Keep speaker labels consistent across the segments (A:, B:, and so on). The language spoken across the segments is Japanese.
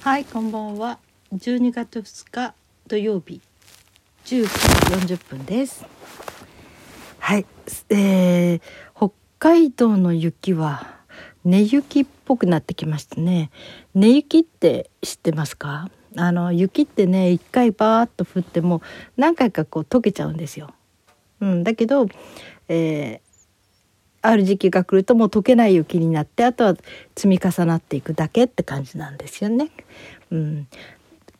A: はい、こんばんは。12月2日土曜日19時40分です。はい、えー、北海道の雪は根雪っぽくなってきましたね。根雪って知ってますか？あの雪ってね、一回バーッと降っても何回かこう溶けちゃうんですよ。うん、だけど、えーある時期が来るともう溶けない雪になってあとは積み重なっていくだけって感じなんですよね。うん、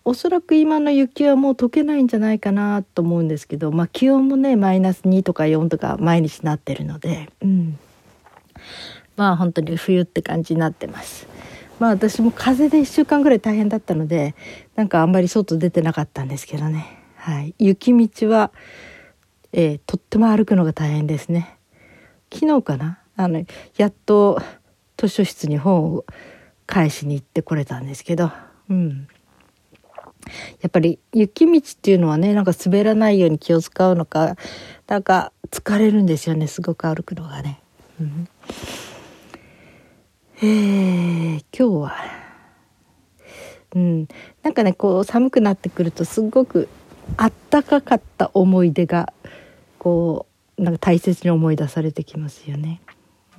A: おそらく今の雪はもう溶けないんじゃないかなと思うんですけど、まあ、気温もねマイナス2とか4とか毎日なってるので、うん、まあ本当に冬って感じになってます。まあ私も風邪で1週間ぐらい大変だったのでなんかあんまり外出てなかったんですけどね、はい、雪道は、えーとっても歩くのが大変ですね。昨日かな？あのやっと図書室に本を返しに行ってこれたんですけど、うん、やっぱり雪道っていうのはねなんか滑らないように気を使うのかなんか疲れるんですよねすごく歩くのがね。うん、えー、今日は、うん、なんかねこう寒くなってくるとすごくあったかかった思い出がこうなんか大切に思い出されてきますよね。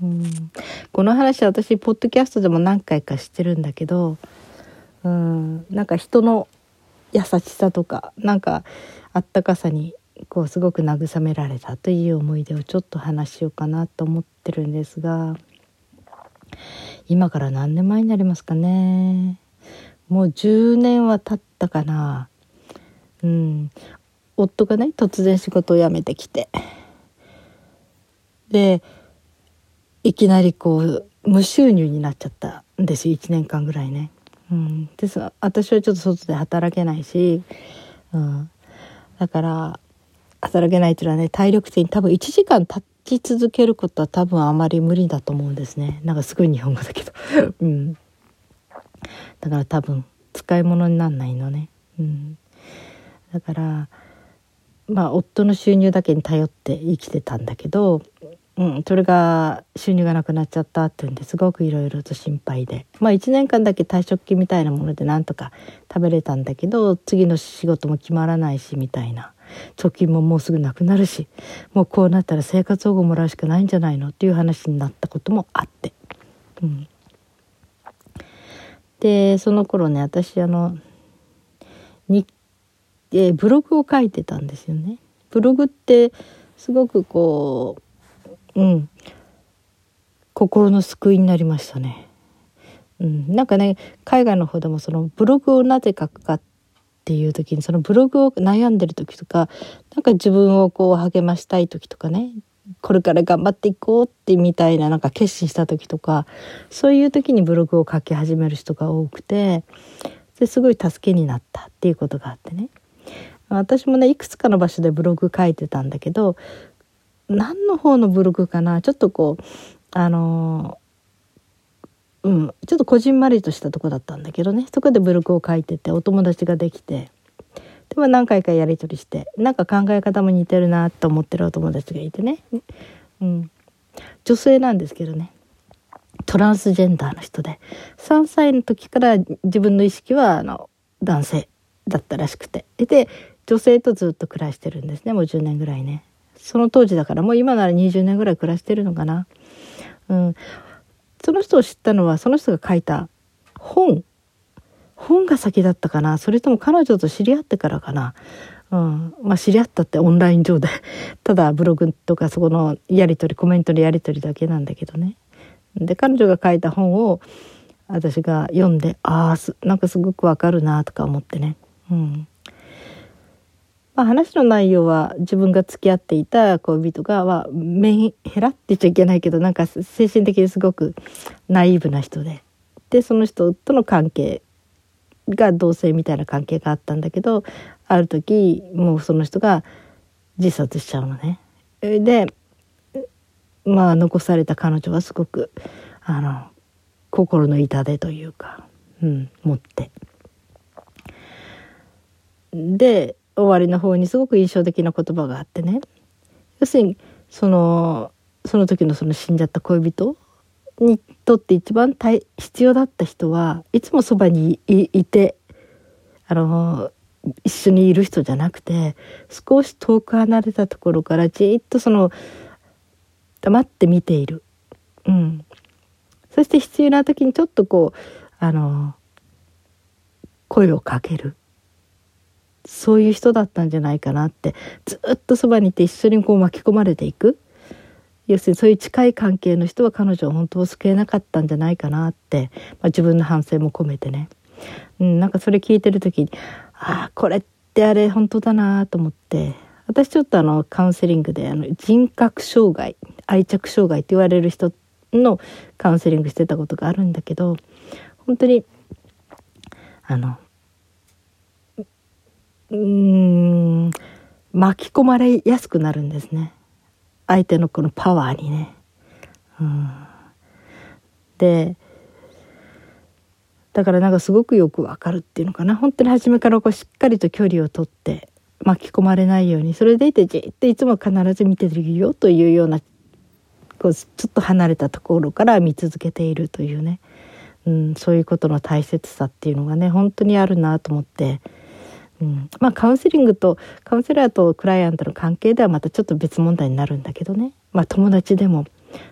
A: うん、この話私ポッドキャストでも何回かしてるんだけど、うん、なんか人の優しさとかなんかあったかさにこうすごく慰められたという思い出をちょっと話しようかなと思ってるんですが今から何年前になりますかね。もう10年は経ったかな。うん。夫がね突然仕事を辞めてきて。でいきなりこう無収入になっちゃったんですよ1年間ぐらいね。うん、で私はちょっと外で働けないし、うん、だから働けないっていうのはね体力的に多分1時間立ち続けることは多分あまり無理だと思うんですね。なんかすごい日本語だけど、うん、だから多分使い物になんないのね、うん、だからまあ夫の収入だけに頼って生きてたんだけどうん、それが収入がなくなっちゃったっていうんですごくいろいろと心配でまあ1年間だけ退職金みたいなものでなんとか食べれたんだけど次の仕事も決まらないしみたいな貯金ももうすぐなくなるしもうこうなったら生活保護もらうしかないんじゃないのっていう話になったこともあって。うん、でその頃ね私あのに、えー、ブログを書いてたんですよね。ブログってすごくこううん、心の救いになりましたね。うん、なんかね海外の方でもそのブログをなぜ書くかっていう時にそのブログを悩んでる時とかなんか自分をこう励ましたい時とかねこれから頑張っていこうってみたいななんか決心した時とかそういう時にブログを書き始める人が多くてですごい助けになったっていうことがあってね。私もねいくつかの場所でブログ書いてたんだけど何の方のブログかな？ちょっとこうあのうんちょっとこじんまりとしたとこだったんだけどね。そこでブログを書いててお友達ができて。でも何回かやり取りしてなんか考え方も似てるなと思ってるお友達がいてね、うん、女性なんですけどね。トランスジェンダーの人で。3歳の時から自分の意識はあの男性だったらしくて。で女性とずっと暮らしてるんですね。もう10年ぐらいね。その当時だからもう今なら20年ぐらい暮らしてるのかな。うん、その人を知ったのはその人が書いた本本が先だったかなそれとも彼女と知り合ってからかな。うん、まあ知り合ったってオンライン上で ただブログとかそこのやり取りコメントのやり取りだけなんだけどね。で彼女が書いた本を私が読んでああなんかすごくわかるなとか思ってね。うんまあ、話の内容は自分が付き合っていた恋人が、まあ、メンヘラって言っちゃいけないけどなんか精神的にすごくナイーブな人ででその人との関係が同性みたいな関係があったんだけどある時もうその人が自殺しちゃうのね。でまあ残された彼女はすごくあの心の痛手というか、うん、持って。で終わりの方にすごく印象的な言葉があってね。要するにそのその時のその死んじゃった恋人にとって一番必要だった人はいつもそばにいてあの一緒にいる人じゃなくて少し遠く離れたところからじっとその黙って見ている、うん、そして必要な時にちょっとこうあの声をかける。そういう人だったんじゃないかなってずっとそばにいて一緒にこう巻き込まれていく。要するにそういう近い関係の人は彼女は本当を救えなかったんじゃないかなって、まあ、自分の反省も込めてね、うん、なんかそれ聞いてる時にああこれってあれ本当だなと思って。私ちょっとあのカウンセリングであの人格障害愛着障害って言われる人のカウンセリングしてたことがあるんだけど本当にあのうん。巻き込まれやすくなるんですね。相手のこのパワーにね。うん、でだからなんかすごくよくわかるっていうのかな。本当に初めからこうしっかりと距離をとって巻き込まれないようにそれでいてじっといつも必ず見てるよというようなこうちょっと離れたところから見続けているというね、うん、そういうことの大切さっていうのがね本当にあるなと思って、うん、まあカウンセリングとカウンセラーとクライアントの関係ではまたちょっと別問題になるんだけどね、まあ、友達でも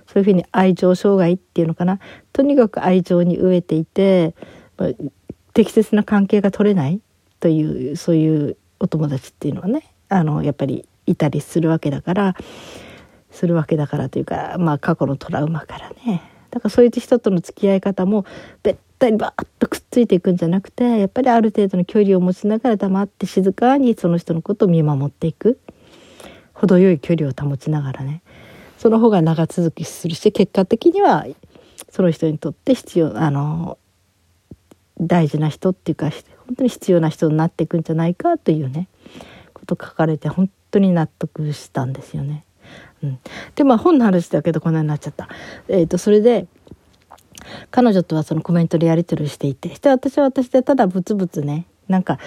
A: そういうふうに愛情障害っていうのかな。とにかく愛情に飢えていて、まあ、適切な関係が取れない。というそういうお友達っていうのはね。あのやっぱりいたりするわけだから。するわけだからというか、まあ、過去のトラウマからね。だからそういう人との付き合い方もべったりバーッとくっついていくんじゃなくてやっぱりある程度の距離を持ちながら黙って静かにその人のことを見守っていく程よい距離を保ちながらねその方が長続きするし結果的にはその人にとって必要あの大事な人っていうか本当に必要な人になっていくんじゃないかというねこと書かれて本当に納得したんですよね。うん、でまあ本の話だけどこんなになっちゃった。えーと、それで彼女とはそのコメントでやり取りしていてして私は私でただブツブツねなんか、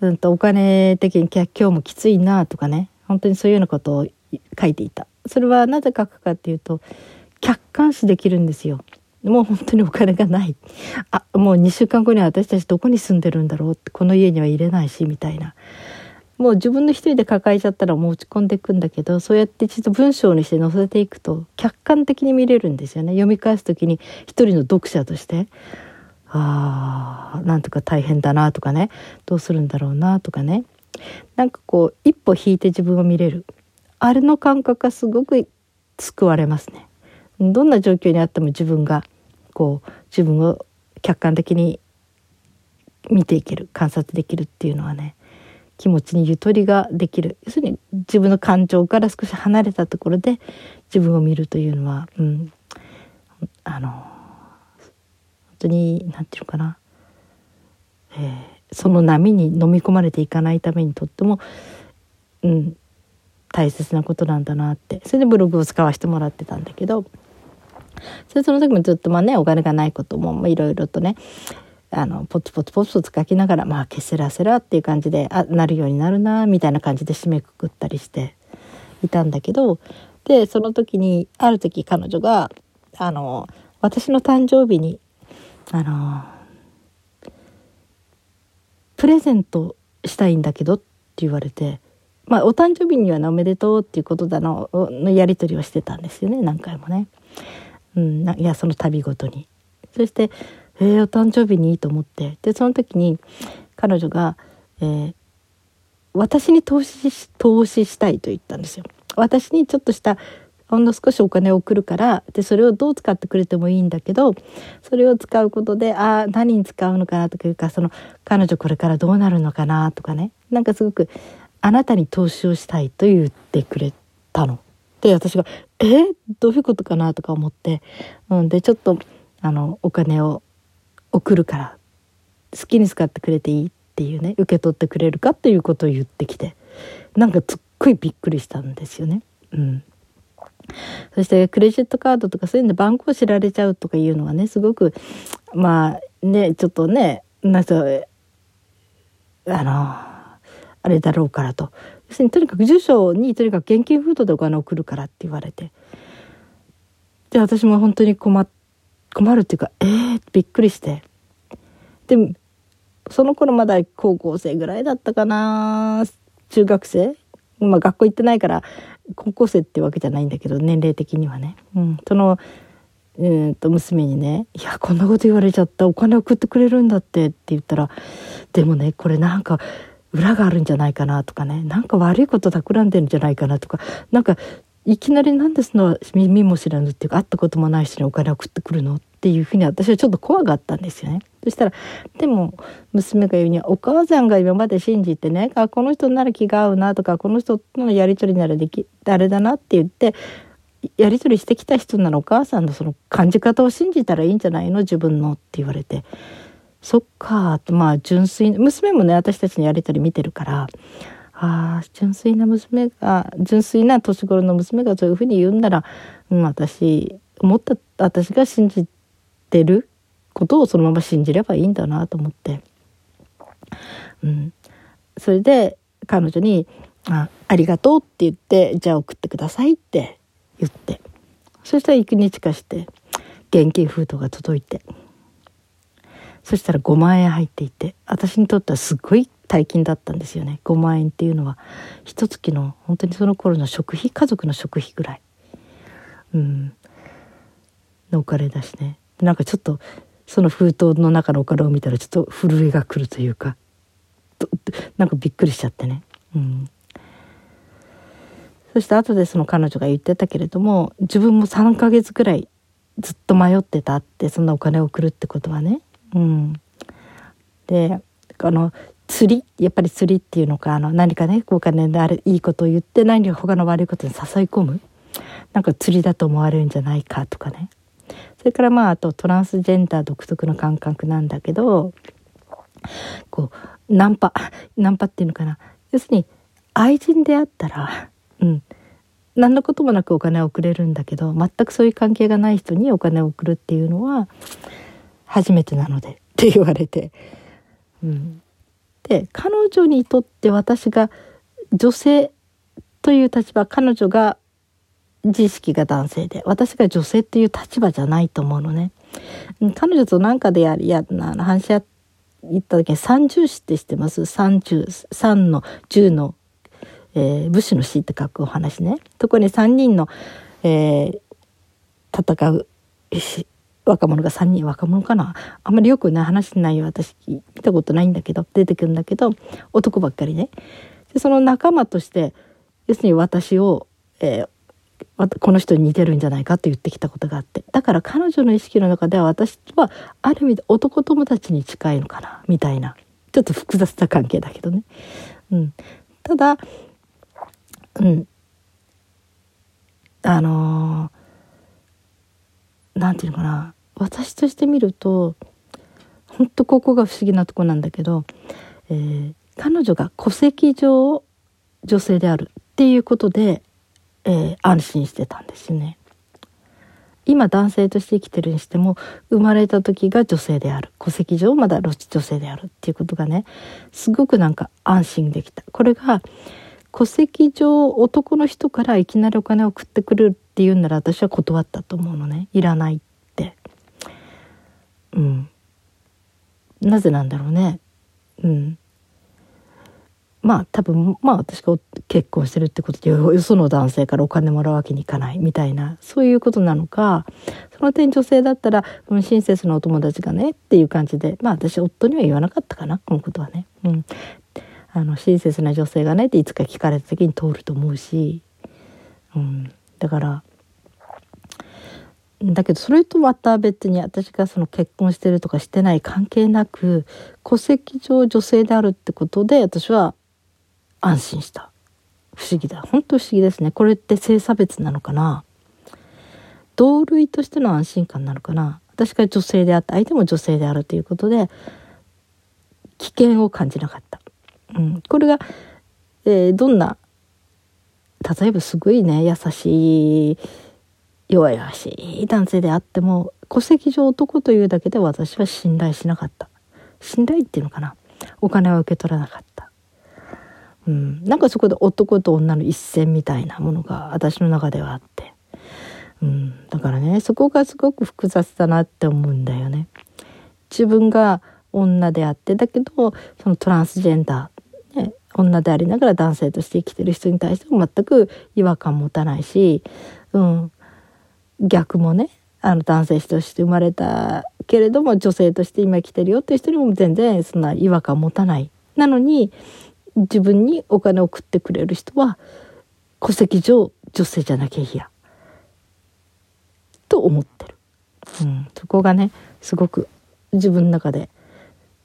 A: うんと、お金的に今日もきついなとかね本当にそういうようなことを書いていた。それはなぜ書くかっていうと客観視できるんですよ。もう本当にお金がない。あ、もう2週間後には私たちどこに住んでるんだろうって、この家には入れないし、みたいな。もう自分の一人で抱えちゃったらもう落ち込んでいくんだけどそうやってちょっと文章にして載せていくと客観的に見れるんですよね。読み返す時に一人の読者として。ああなんとか大変だなとかね。どうするんだろうなとかね。なんかこう一歩引いて自分を見れる。あれの感覚がすごく救われますね。どんな状況にあっても自分がこう自分を客観的に見ていける観察できるっていうのはね。気持ちにゆとりができる。要するに自分の感情から少し離れたところで自分を見るというのは、うん、あの本当に何て言うかな、えー、その波に飲み込まれていかないためにとっても、うん、大切なことなんだなって。それでブログを使わせてもらってたんだけどそれその時もずっとまあねお金がないこともいろいろとねあのポツポツポツポツ書きながらまあケセラセラっていう感じであなるようになるなみたいな感じで締めくくったりしていたんだけどでその時にある時彼女があの私の誕生日にあのプレゼントしたいんだけどって言われてまあお誕生日にはおめでとうっていうことだののやり取りをしてたんですよね何回もね。うん、いやその度ごとに。そしてえー、お誕生日にいいと思ってでその時に彼女が、えー、私に投資し投資したいと言ったんですよ。私にちょっとしたほんの少しお金を送るからでそれをどう使ってくれてもいいんだけどそれを使うことでああ何に使うのかなとかいうかその彼女これからどうなるのかなとかねなんかすごくあなたに投資をしたいと言ってくれたの。で私が「えどういうことかな?」とか思って、うん、でちょっとあのお金を送るから好きに使ってくれていいっていうね受け取ってくれるかっていうことを言ってきてなんかすっごいびっくりしたんですよね。うん、そしてクレジットカードとかそういうの番号知られちゃうとかいうのはねすごくまあねちょっとねなんかあのあれだろうからと。要するにとにかく住所にとにかく現金封筒でお金を送るからって言われて。で私も本当に困っ困るっていうかえー、びっくりして。でその頃まだ高校生ぐらいだったかな。中学生。まあ学校行ってないから高校生ってわけじゃないんだけど年齢的にはね、うん、そのえー、と娘にね「いやこんなこと言われちゃった。お金送ってくれるんだって」って言ったら「でもねこれなんか裏があるんじゃないかな」とかね。なんか悪いこと企んでるんじゃないかなとか。なんかいきなりなんですの耳も知らぬっていうか会ったこともない人にお金送ってくるのっていうふうに私はちょっと怖がったんですよね。そしたらでも娘が言うにはお母さんが今まで信じてねあこの人なら気が合うなとかこの人とのやり取りならできあれだなって言ってやり取りしてきた人ならお母さんのその感じ方を信じたらいいんじゃないの？自分のって言われてそっかってまあ純粋娘もね私たちのやり取り見てるからああ純粋な娘が純粋な年頃の娘がそういうふうに言うんなら、うん、私思った私が信じてることをそのまま信じればいいんだなと思って、うん、それで彼女にあ「ありがとう」って言って「じゃあ送ってください」って言って。そしたら幾日かして現金封筒が届いて。そしたら5万円入っていて私にとってはすごい大金だったんですよね。5万円っていうのは。一月の本当にその頃の食費家族の食費ぐらい、うん、のお金だしね。なんかちょっとその封筒の中のお金を見たらちょっと震えが来るというか。なんかびっくりしちゃってね。うん。そして後でその彼女が言ってたけれども自分も3ヶ月くらいずっと迷ってたってそんなお金を送るってことはね。うん、であの釣り？やっぱり釣りっていうのかあの何かねお金であるいいことを言って何か他の悪いことに誘い込む？なんか釣りだと思われるんじゃないかとかね。それからまああとトランスジェンダー独特の感覚なんだけどこうナンパ。ナンパっていうのかな？要するに愛人であったらうん、何のこともなくお金を送れるんだけど全くそういう関係がない人にお金を送るっていうのは初めてなのでって言われて、うん、で彼女にとって私が女性という立場彼女が自意識が男性で私が女性っていう立場じゃないと思うのね。彼女と何かでやりやな話し合った時に三重視って知ってます？三重三の十のえー、武士の死って書くお話ね。そこに3人の、えー、戦う若者が3人若者かな？あんまりよくね話しないよ。私見たことないんだけど出てくるんだけど男ばっかりね。でその仲間として要するに私を、えー、この人に似てるんじゃないかと言ってきたことがあって。だから彼女の意識の中では私はある意味で男友達に近いのかな？みたいな。ちょっと複雑な関係だけどね。うん、ただうん。あの何、て言うのかな？私として見ると本当ここが不思議なとこなんだけど、えー、彼女が戸籍上女性であるっていうことで、えー、安心してたんですね。今男性として生きてるにしても生まれた時が女性である。戸籍上まだ女性であるっていうことがねすごくなんか安心できた。これが戸籍上男の人からいきなりお金を送ってくるって言うんなら私は断ったと思うのね。いらないって。うん。なぜなんだろうね。うん。まあ多分まあ私が結婚してるってことでよその男性からお金もらうわけにいかないみたいなそういうことなのかその点女性だったら親切なお友達がねっていう感じでまあ私夫には言わなかったかなこのことはね。うん、あの親切な女性がねっていつか聞かれた時に通ると思うし、うん、だからだけどそれとまた別に私がその結婚してるとかしてない関係なく戸籍上女性であるってことで私は安心した。不思議だ。本当不思議ですね。これって性差別なのかな？同類としての安心感なのかな？私が女性であって相手も女性であるということで危険を感じなかった。うん、これが、えー、どんな例えばすごいね優しい弱々しい。男性であっても戸籍上男というだけで私は信頼しなかった。信頼っていうのかな。お金は受け取らなかった、うん、なんかそこで男と女の一線みたいなものが私の中ではあって、うん、だからねそこがすごく複雑だなって思うんだよね。自分が女であってだけどそのトランスジェンダー、ね、女でありながら男性として生きてる人に対しても全く違和感持たないし、うん、逆もねあの男性として生まれたけれども女性として今生きてるよっていう人にも全然そんな違和感持たない。なのに自分にお金を送ってくれる人は戸籍上女性じゃなきゃいいや。と思ってる、うん、そこがねすごく自分の中で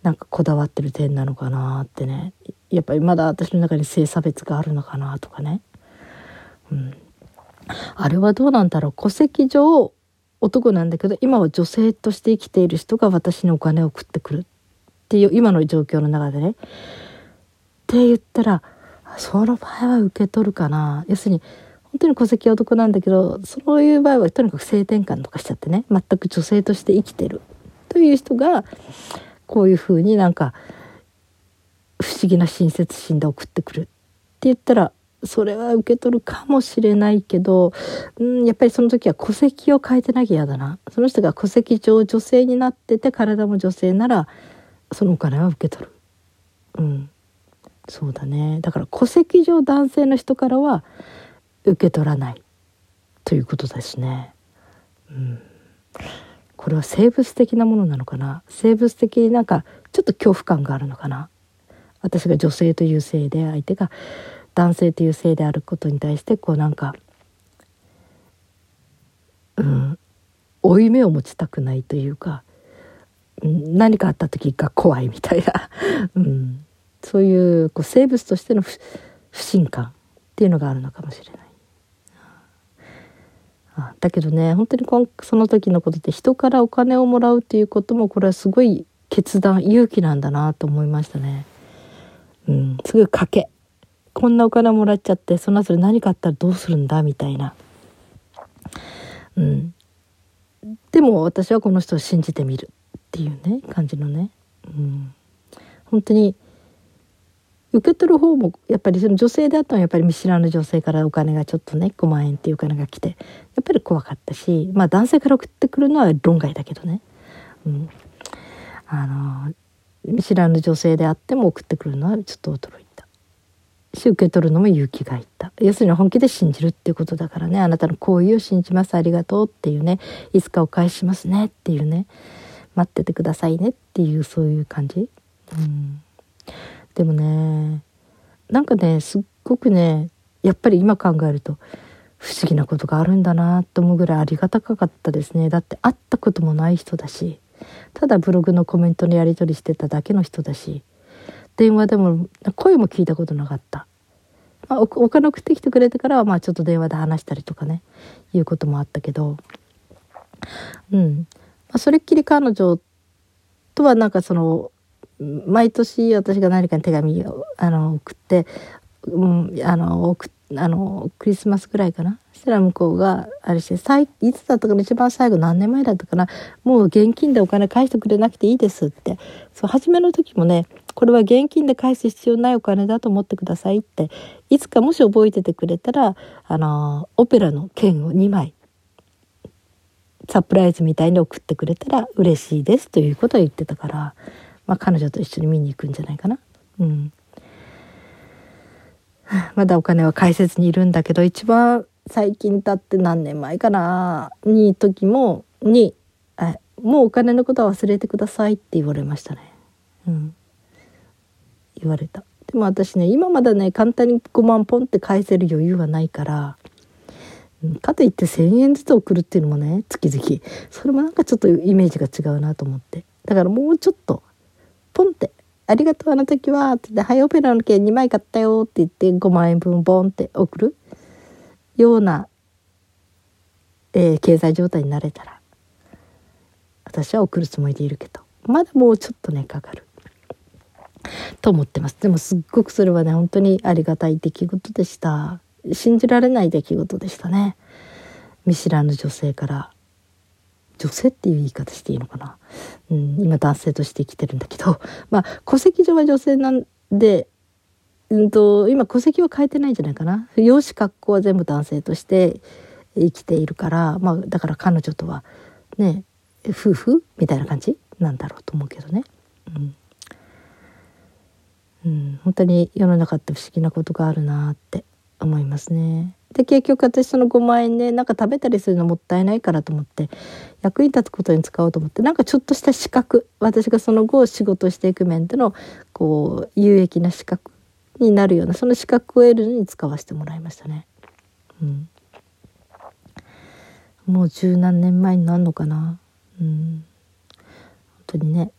A: なんかこだわってる点なのかなってね。やっぱりまだ私の中に性差別があるのかなとかね、うん、あれはどうなんだろう。戸籍上男なんだけど今は女性として生きている人が私にお金を送ってくるっていう今の状況の中でね。って言ったらその場合は受け取るかな。要するに本当に戸籍男なんだけどそういう場合はとにかく性転換とかしちゃってね。全く女性として生きてるという人がこういうふうになんか不思議な親切心で送ってくるって言ったらそれは受け取るかもしれないけど、うん、やっぱりその時は戸籍を変えてなきゃ嫌だな。その人が戸籍上女性になってて体も女性ならそのお金は受け取る。うん。そうだね。だから戸籍上男性の人からは受け取らない。ということですね。うん。これは生物的なものなのかな？生物的になんかちょっと恐怖感があるのかな？私が女性という性で相手が男性という性であることに対してこうなんかうん負い目を持ちたくないというか何かあった時が怖いみたいな、うん、そういうこう生物としての不信感っていうのがあるのかもしれない。だけどね本当にその時のことで人からお金をもらうっていうこともこれはすごい決断勇気なんだなと思いましたね。うん、すごい賭け。こんなお金もらっちゃってその後で何かあったらどうするんだみたいな。うん、でも私はこの人を信じてみるっていうね感じのね、うん、本当に受け取る方もやっぱりその女性であったのはやっぱり見知らぬ女性からお金がちょっとね5万円っていうお金が来てやっぱり怖かったしまあ男性から送ってくるのは論外だけどね、うん、あの見知らぬ女性であっても送ってくるのはちょっと驚いし受け取るのも勇気がいった要するに本気で信じるっていうことだからねあなたの行為を信じますありがとうっていうねいつかお返ししますねっていうね待っててくださいねっていうそういう感じ。うんでもねなんかねすっごくねやっぱり今考えると不思議なことがあるんだなと思うぐらいありがたかったですねだって会ったこともない人だしただブログのコメントのやり取りしてただけの人だし電話でも声も聞いたことなかった、まあ、お金送ってきてくれてからはまあちょっと電話で話したりとかねいうこともあったけど。うん、まあ、それっきり彼女とはなんかその毎年私が何かに手紙をあの送って、うん、あの送あのクリスマスぐらいかな？そしたら向こうがあれして最いつだったかな？一番最後何年前だったかな？もう現金でお金返してくれなくていいですって。そう初めの時もねこれは現金で返す必要ないお金だと思ってくださいって。いつかもし覚えててくれたらあのオペラの券を2枚サプライズみたいに送ってくれたら嬉しいですということを言ってたからまあ、彼女と一緒に見に行くんじゃないかな？うん、まだお金は返せずにいるんだけど一番最近経って何年前かなに時もに「もうお金のことは忘れてください」って言われましたね。うん、言われた。でも私ね今まだね簡単に5万ポンって返せる余裕はないからかといって1,000円ずつ送るっていうのもね月々それもなんかちょっとイメージが違うなと思ってだからもうちょっとポンって「ありがとうあの時は」って言って「ハイオペラの券2枚買ったよ」って言って5万円分ボンって送るような、えー、経済状態になれたら私は送るつもりでいるけどまだもうちょっとねかかる。と思ってます。でもすっごくそれはね本当にありがたい出来事でした。信じられない出来事でしたね。見知らぬ女性から女性っていう言い方していいのかな、うん、今男性として生きてるんだけど。まあ戸籍上は女性なんで、うんと、今戸籍は変えてないんじゃないかな？養子格好は全部男性として、生きているからまあだから彼女とはね夫婦みたいな感じなんだろうと思うけどね。うん。うん、本当に世の中って不思議なことがあるなって。思いますね。で結局私その5万円ねなんか食べたりするのもったいないからと思って役に立つことに使おうと思ってなんかちょっとした資格私がその後仕事していく面でのこう有益な資格になるようなその資格を得るのに使わせてもらいましたね。うん、もう十何年前になるのかな。うん、本当にね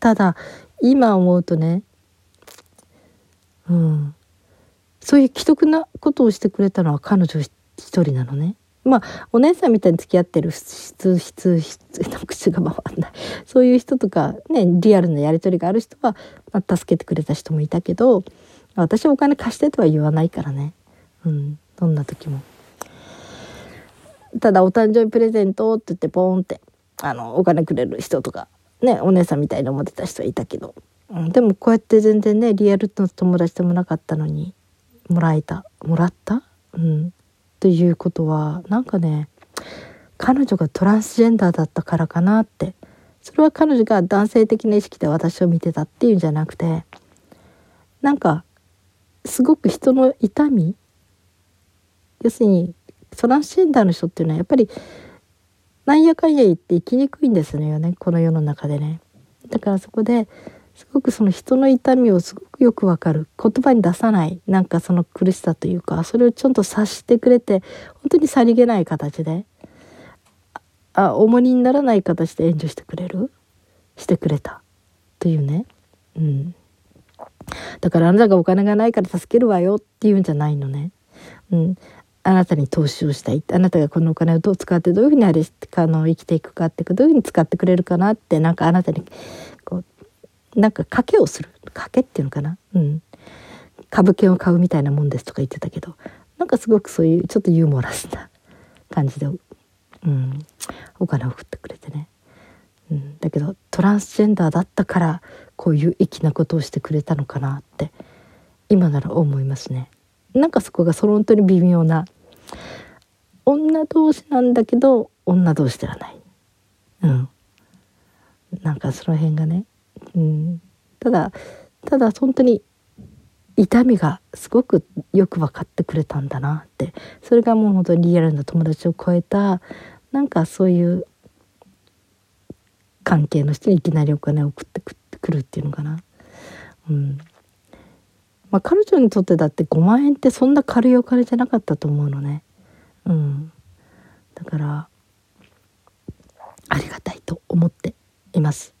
A: ただ今思うとねうんそういう既得なことをしてくれたのは彼女一人なのね。まあお姉さんみたいに付き合ってる質質質の口が回んないそういう人とかねリアルなやり取りがある人は、まあ、助けてくれた人もいたけど私はお金貸してとは言わないからね、うん、どんな時も。ただお誕生日プレゼントって言ってポーンってあのお金くれる人とかねお姉さんみたいに思ってた人はいたけど、うん、でもこうやって全然ねリアルの友達でもなかったのにもらえた。もらった？うん。ということはなんかね彼女がトランスジェンダーだったからかなって。それは彼女が男性的な意識で私を見てたっていうんじゃなくてなんかすごく人の痛み？要するにトランスジェンダーの人っていうのはやっぱりなんやかんや言って生きにくいんですよねこの世の中でね。だからそこですごくその人の痛みをすごくよくわかる言葉に出さないなんかその苦しさというかそれをちょんと察してくれて本当にさりげない形であ重荷にならない形で援助してくれるしてくれたというね。うん、だからあなたがお金がないから助けるわよっていうんじゃないのね。うん、あなたに投資をしたい。あなたがこのお金をどう使ってどういうふうにあれあの生きていくかってどういうふうに使ってくれるかなってなんかあなたにこうなんか賭けをする。賭けっていうのかな、うん、株券を買うみたいなもんですとか言ってたけど。なんかすごくそういうちょっとユーモラスな感じで、うん、お金を送ってくれてね、うん、だけどトランスジェンダーだったからこういう粋なことをしてくれたのかなって今なら思いますね。なんかそこがその本当に微妙な女同士なんだけど女同士ではない。うん。なんかその辺がね。うん。ただ、ただ本当に痛みがすごくよく分かってくれたんだなって。それがもう本当にリアルな友達を超えた、なんかそういう関係の人にいきなりお金を送ってくるっていうのかな。うん。まあ彼女にとってだって5万円ってそんな軽いお金じゃなかったと思うのね。うん、だからありがたいと思っています。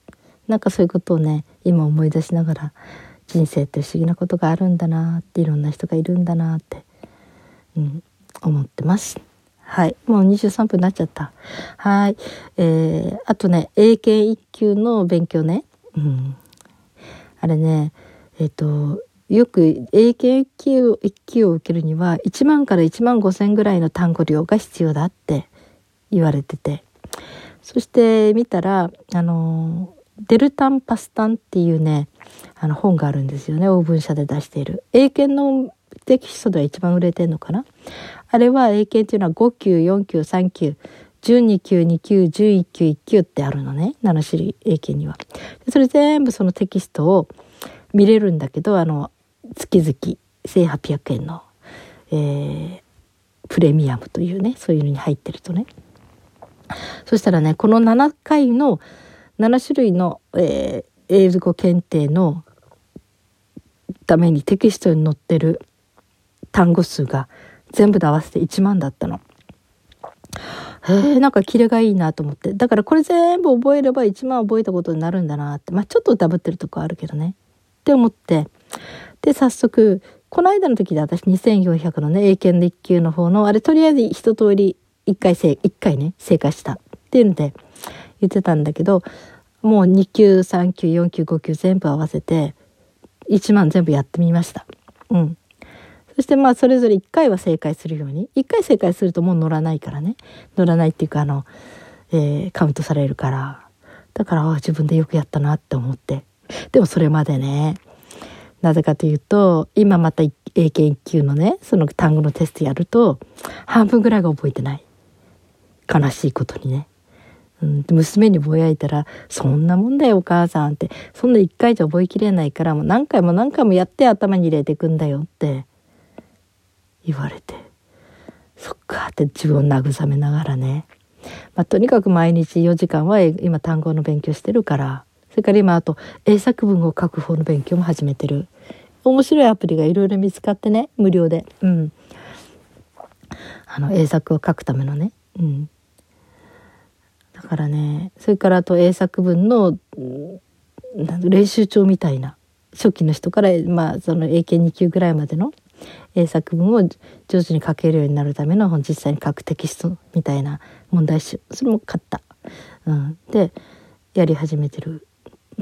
A: なんかそういうことをね今思い出しながら人生って不思議なことがあるんだなっていろんな人がいるんだなって、うん、思ってます。はい。もう23分になっちゃった。はい。えー、あとね英検1級の勉強ね、うん、あれねえっ、ー、とよく英検1級を受けるには1万から1万5千ぐらいの単語量が必要だって言われてて。そして見たらあのデルタンパスタンっていうねあの本があるんですよね。オーブン社で出している。英検のテキストでは一番売れてんのかな？あれは英検っていうのは5級4級3級12級2級11級1級ってあるのね。7種類英検には。それ全部そのテキストを見れるんだけどあの月々1800円の、えー、プレミアムというねそういうのに入ってるとね。そしたらねこの7回の7種類の、えー、英語検定のためにテキストに載ってる単語数が全部で合わせて1万だったの。へえなんかキレがいいなと思って。だからこれ全部覚えれば1万覚えたことになるんだなって。まあちょっとダブってるとこあるけどね。って思って。で、早速、この間の時で私2400のね、英検で1級の方の、あれとりあえず一通り1回正、1回ね、正解したっていうんで言ってたんだけど、もう2級、3級、4級、5級全部合わせて、1万全部やってみました。うん。そしてまあそれぞれ1回は正解するように。1回正解するともう乗らないからね。乗らないっていうかあの、えー、カウントされるから。だから、ああ、自分でよくやったなって思って。でもそれまでね、なぜかというと今また英検1級のねその単語のテストやると半分ぐらいが覚えてない。悲しいことにね。うん、娘にぼやいたら「そんなもんだよお母さん」って。そんな一回じゃ覚えきれないからもう何回も何回もやって頭に入れていくんだよって言われて。そっかって自分を慰めながらね、まあ、とにかく毎日4時間は今単語の勉強してるからそれから今あと英作文を書く方の勉強も始めてる。面白いアプリがいろいろ見つかってね無料で。うん。あの英作を書くためのね。うん。だからねそれからあと英作文の練習帳みたいな。初期の人から、まあ、その英検2級ぐらいまでの英作文を上手に書けるようになるための実際に書くテキストみたいな問題集それも買った。うん、でやり始めてる。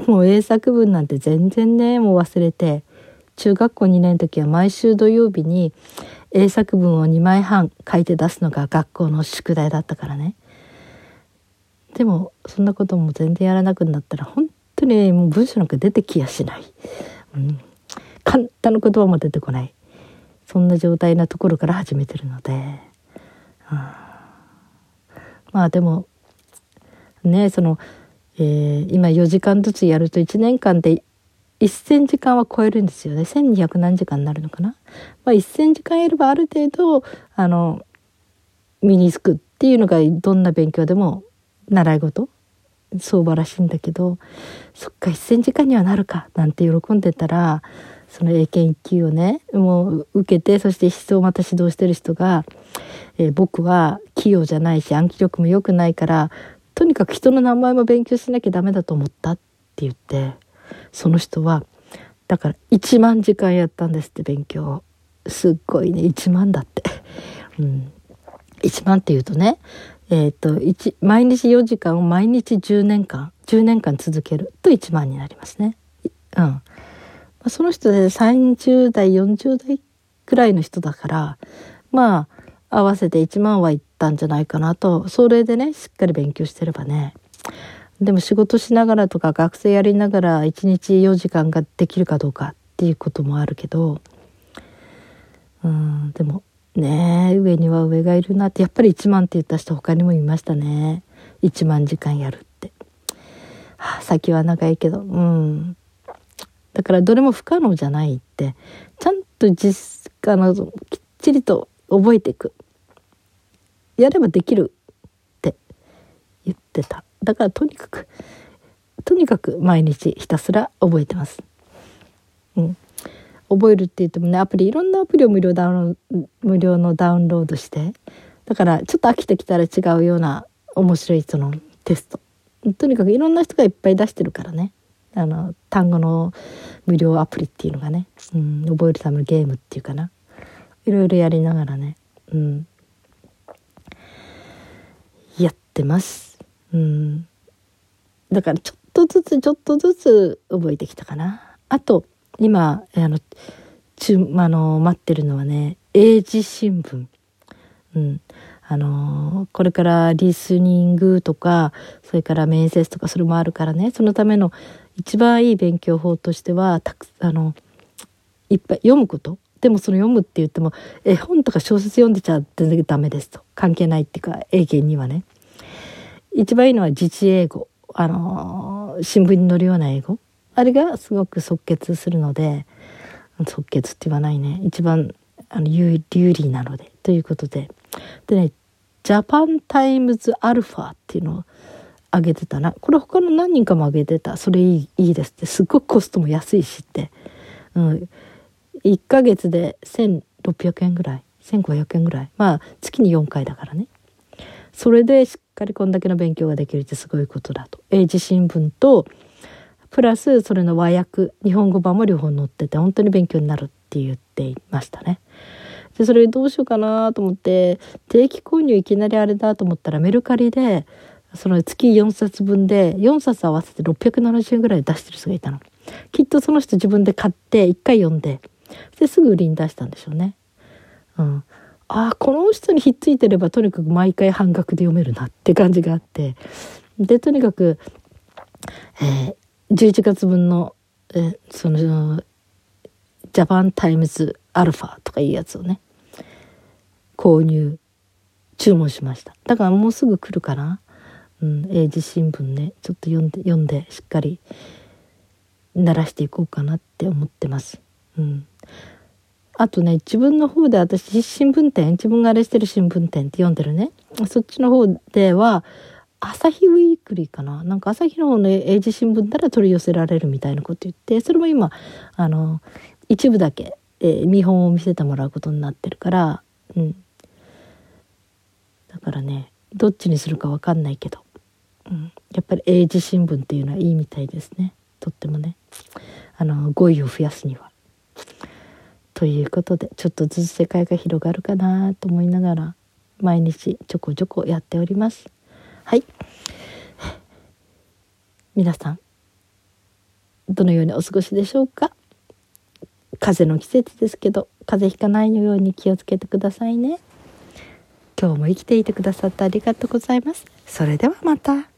A: もう英作文なんて全然ねもう忘れて。中学校2年の時は毎週土曜日に英作文を2枚半書いて出すのが学校の宿題だったからね。でもそんなことも全然やらなくなったら本当にもう文章なんか出てきやしない、うん、簡単な言葉も出てこない。そんな状態なところから始めてるので、うん、まあでもねその、えー、今4時間ずつやると1年間で1,000時間は超えるんですよね。1,200何時間になるのかな、まあ、1,000時間やればある程度あの身につくっていうのがどんな勉強でも習い事？相場らしいんだけどそっか1,000時間にはなるかなんて喜んでたらその英検1級をねもう受けてそして思想をまた指導してる人が、えー、僕は器用じゃないし暗記力も良くないからとにかく人の名前も勉強しなきゃダメだと思ったって言ってその人はだから1万時間やったんですって勉強すっごいね1万だって。うん、1万っていうとねえっ、ー、と毎日4時間を毎日10年間10年間続けると1万になりますね。うん、その人で30代40代くらいの人だからまあ合わせて1万はいったんじゃないかなと。それでねしっかり勉強してればね。でも仕事しながらとか学生やりながら1日4時間ができるかどうかっていうこともあるけど。うんでもね上には上がいるなって。やっぱり1万って言った人他にもいましたね。1万時間やるって、はあ、先は長いけど。うん。だからどれも不可能じゃないって。ちゃんと実あのきっちりと覚えていく。やればできるって言ってた。だからとにかくとにかく毎日ひたすら覚えてます。うん。覚えるって言ってもねアプリいろんなアプリを無料ダウン無料のダウンロードしてだからちょっと飽きてきたら違うような面白いそのテスト。とにかくいろんな人がいっぱい出してるからね。あの単語の無料アプリっていうのがね、うん、覚えるためのゲームっていうかな。いろいろやりながらね、うん、やってます、うん、だからちょっとずつちょっとずつ覚えてきたかな。あと今あの中あの待ってるのはね英字新聞、うん、あのこれからリスニングとかそれから面接とかそれもあるからね。そのための一番いい勉強法としてはたくあのいっぱい読むこと。でもその読むって言っても絵本とか小説読んでちゃ全然ダメですと。関係ないっていうか英検にはね。一番いいのは実英語。あの新聞に載るような英語。あれがすごく即決するので即決って言わないね。一番あの有有利なので。ということで。でねジャパンタイムズアルファっていうのを上げてたな。これ他の何人かも上げてた。それいいいいですって。すっごくコストも安いしって、うん、1ヶ月で1600円ぐらい。1500円ぐらい。まあ月に4回だからね。それでしっかりこんだけの勉強ができるってすごいことだと英字新聞とプラスそれの和訳日本語版も両方載ってて本当に勉強になるって言っていましたね。でそれどうしようかなと思って定期購入いきなりあれだと思ったらメルカリでその月4冊分で4冊合わせて670円ぐらい出してる人がいたの。きっとその人自分で買って1回読んでですぐ売りに出したんでしょうね。うん、ああこの人にひっついてればとにかく毎回半額で読めるなって感じがあって。でとにかく、えー、11月分のえそのジャパンタイムズアルファとかいうやつをね購入注文しました。だからもうすぐ来るかな、うん、英字新聞ねちょっと読んで読んでしっかり鳴らしていこうかなって思ってます。うん、あとね自分の方で私新聞店自分があれしてる新聞店って読んでるね。そっちの方では朝日ウィークリーかな。なんか朝日の方の英字新聞なら取り寄せられるみたいなこと言ってそれも今あの一部だけ、えー、見本を見せてもらうことになってるから、うん、だからねどっちにするか分かんないけど、うん、やっぱり英字新聞っていうのはいいみたいですね。とってもね。あの語彙を増やすには。ということでちょっとずつ世界が広がるかなと思いながら毎日ちょこちょこやっております。はい。皆さんどのようにお過ごしでしょうか？風邪の季節ですけど風邪ひかないように気をつけてくださいね。今日も生きていてくださってありがとうございます。それではまた。